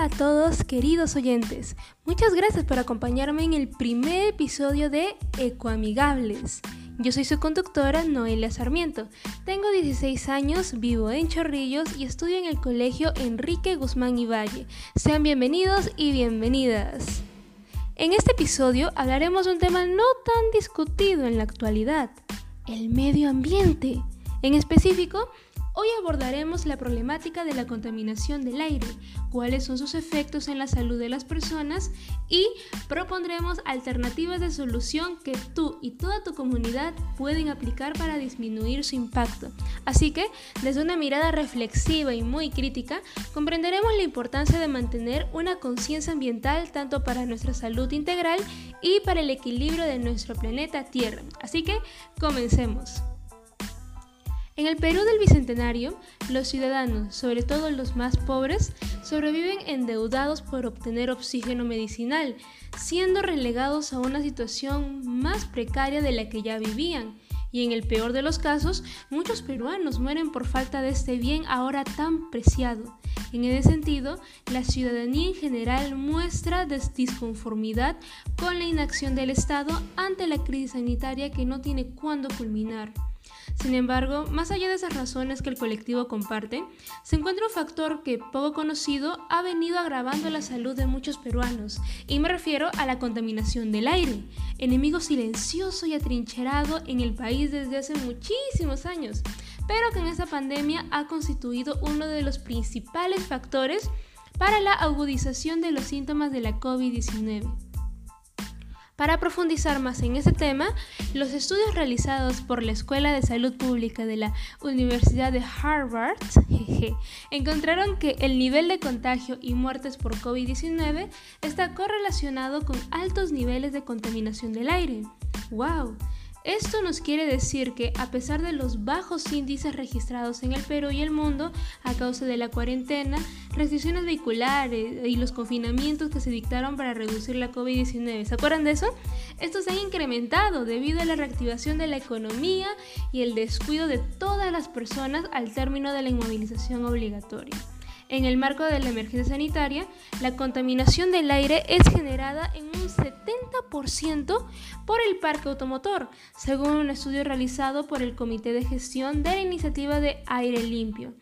A todos queridos oyentes, muchas gracias por acompañarme en el primer episodio de Ecoamigables. Yo soy su conductora Noelia Sarmiento, tengo 16 años, vivo en Chorrillos y estudio en el colegio Enrique Guzmán y Valle. Sean bienvenidos y bienvenidas. En este episodio hablaremos de un tema no tan discutido en la actualidad, el medio ambiente. En específico, Hoy abordaremos la problemática de la contaminación del aire, cuáles son sus efectos en la salud de las personas y propondremos alternativas de solución que tú y toda tu comunidad pueden aplicar para disminuir su impacto. Así que, desde una mirada reflexiva y muy crítica, comprenderemos la importancia de mantener una conciencia ambiental tanto para nuestra salud integral y para el equilibrio de nuestro planeta Tierra. Así que, comencemos. En el Perú del Bicentenario, los ciudadanos, sobre todo los más pobres, sobreviven endeudados por obtener oxígeno medicinal, siendo relegados a una situación más precaria de la que ya vivían. Y en el peor de los casos, muchos peruanos mueren por falta de este bien ahora tan preciado. En ese sentido, la ciudadanía en general muestra disconformidad con la inacción del Estado ante la crisis sanitaria que no tiene cuándo culminar. Sin embargo, más allá de esas razones que el colectivo comparte, se encuentra un factor que, poco conocido, ha venido agravando la salud de muchos peruanos, y me refiero a la contaminación del aire, enemigo silencioso y atrincherado en el país desde hace muchísimos años, pero que en esta pandemia ha constituido uno de los principales factores para la agudización de los síntomas de la COVID-19. Para profundizar más en este tema, los estudios realizados por la Escuela de Salud Pública de la Universidad de Harvard encontraron que el nivel de contagio y muertes por COVID-19 está correlacionado con altos niveles de contaminación del aire. ¡Wow! Esto nos quiere decir que a pesar de los bajos índices registrados en el Perú y el mundo a causa de la cuarentena, restricciones vehiculares y los confinamientos que se dictaron para reducir la COVID-19, ¿se acuerdan de eso? Estos se han incrementado debido a la reactivación de la economía y el descuido de todas las personas al término de la inmovilización obligatoria. En el marco de la emergencia sanitaria, la contaminación del aire es generada en un 70% por el parque automotor, según un estudio realizado por el Comité de Gestión de la Iniciativa de Aire Limpio.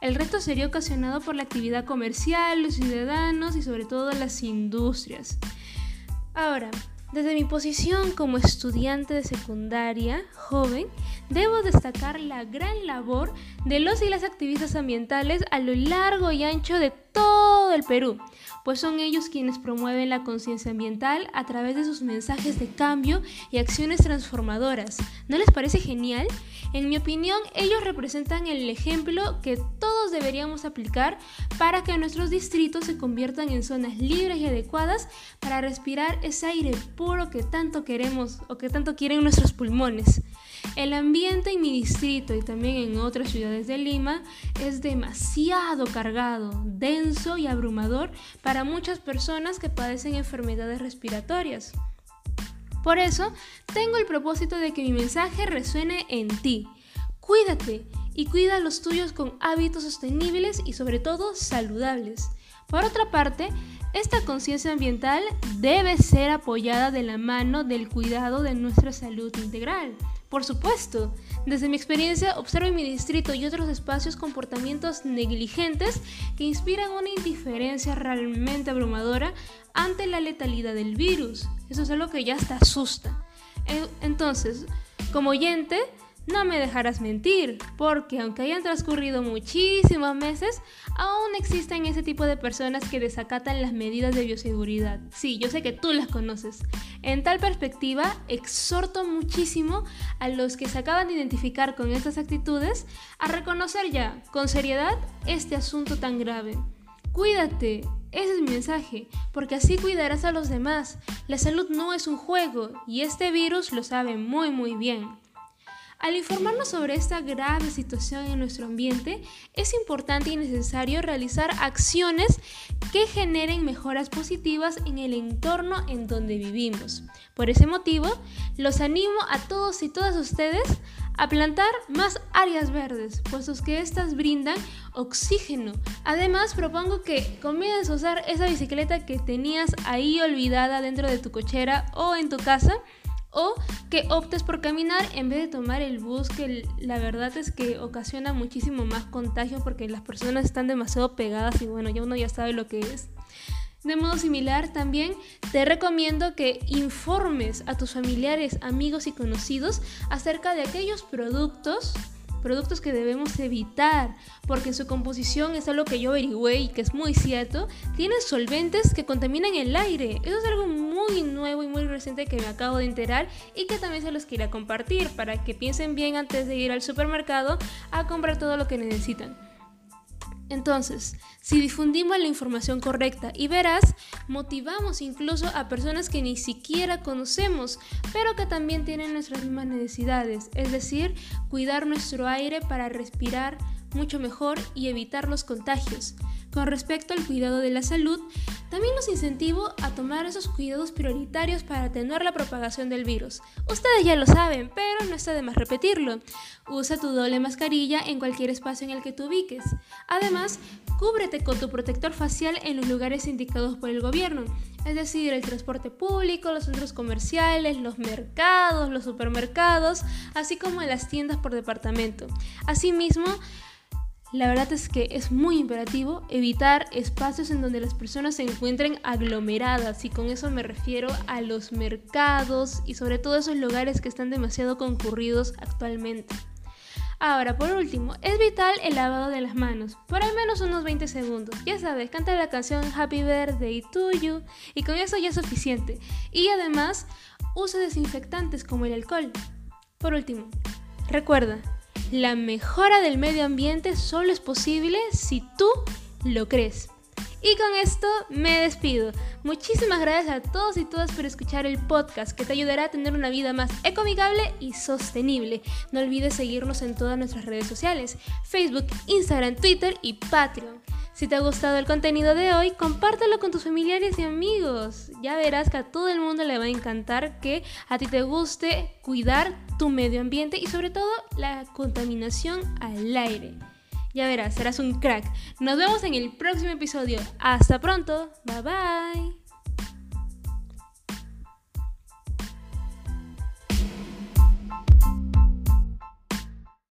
El resto sería ocasionado por la actividad comercial, los ciudadanos y sobre todo las industrias. Ahora, desde mi posición como estudiante de secundaria joven, debo destacar la gran labor de los y las activistas ambientales a lo largo y ancho de todo el Perú, pues son ellos quienes promueven la conciencia ambiental a través de sus mensajes de cambio y acciones transformadoras. ¿No les parece genial? En mi opinión, ellos representan el ejemplo que todos deberíamos aplicar para que nuestros distritos se conviertan en zonas libres y adecuadas para respirar ese aire puro que tanto queremos o que tanto quieren nuestros pulmones. El ambiente en mi distrito y también en otras ciudades de Lima es demasiado cargado, denso y para muchas personas que padecen enfermedades respiratorias. Por eso, tengo el propósito de que mi mensaje resuene en ti. Cuídate y cuida a los tuyos con hábitos sostenibles y sobre todo saludables. Por otra parte, esta conciencia ambiental debe ser apoyada de la mano del cuidado de nuestra salud integral. Por supuesto, desde mi experiencia observo en mi distrito y otros espacios comportamientos negligentes que inspiran una indiferencia realmente abrumadora ante la letalidad del virus. Eso es algo que ya hasta asusta. Entonces, como oyente, no me dejarás mentir, porque aunque hayan transcurrido muchísimos meses, aún existen ese tipo de personas que desacatan las medidas de bioseguridad. Sí, yo sé que tú las conoces. En tal perspectiva, exhorto muchísimo a los que se acaban de identificar con estas actitudes a reconocer ya, con seriedad, este asunto tan grave. Cuídate, ese es mi mensaje, porque así cuidarás a los demás. La salud no es un juego y este virus lo sabe muy muy bien. Al informarnos sobre esta grave situación en nuestro ambiente, es importante y necesario realizar acciones que generen mejoras positivas en el entorno en donde vivimos. Por ese motivo, los animo a todos y todas ustedes a plantar más áreas verdes, puesto que estas brindan oxígeno. Además, propongo que comiences a usar esa bicicleta que tenías ahí olvidada dentro de tu cochera o en tu casa o que optes por caminar en vez de tomar el bus, que la verdad es que ocasiona muchísimo más contagio porque las personas están demasiado pegadas y bueno, ya uno ya sabe lo que es. De modo similar, también te recomiendo que informes a tus familiares, amigos y conocidos acerca de aquellos productos productos que debemos evitar, porque en su composición es algo que yo averigüé y que es muy cierto, tienen solventes que contaminan el aire. Eso es algo muy nuevo y muy reciente que me acabo de enterar y que también se los quería compartir para que piensen bien antes de ir al supermercado a comprar todo lo que necesitan. Entonces, si difundimos la información correcta y verás, motivamos incluso a personas que ni siquiera conocemos, pero que también tienen nuestras mismas necesidades, es decir, cuidar nuestro aire para respirar mucho mejor y evitar los contagios. Con respecto al cuidado de la salud, también los incentivo a tomar esos cuidados prioritarios para atenuar la propagación del virus. Ustedes ya lo saben, pero no está de más repetirlo. Usa tu doble mascarilla en cualquier espacio en el que te ubiques. Además, cúbrete con tu protector facial en los lugares indicados por el gobierno, es decir, el transporte público, los centros comerciales, los mercados, los supermercados, así como en las tiendas por departamento. Asimismo, la verdad es que es muy imperativo evitar espacios en donde las personas se encuentren aglomeradas y con eso me refiero a los mercados y sobre todo esos lugares que están demasiado concurridos actualmente. Ahora, por último, es vital el lavado de las manos, por al menos unos 20 segundos. Ya sabes, canta la canción Happy Birthday to You y con eso ya es suficiente. Y además, usa desinfectantes como el alcohol. Por último, recuerda, la mejora del medio ambiente solo es posible si tú lo crees. Y con esto me despido. Muchísimas gracias a todos y todas por escuchar el podcast que te ayudará a tener una vida más ecoamigable y sostenible. No olvides seguirnos en todas nuestras redes sociales, Facebook, Instagram, Twitter y Patreon. Si te ha gustado el contenido de hoy, compártelo con tus familiares y amigos. Ya verás que a todo el mundo le va a encantar que a ti te guste cuidar tu medio ambiente y sobre todo la contaminación al aire. Ya verás, serás un crack. Nos vemos en el próximo episodio. Hasta pronto. Bye bye.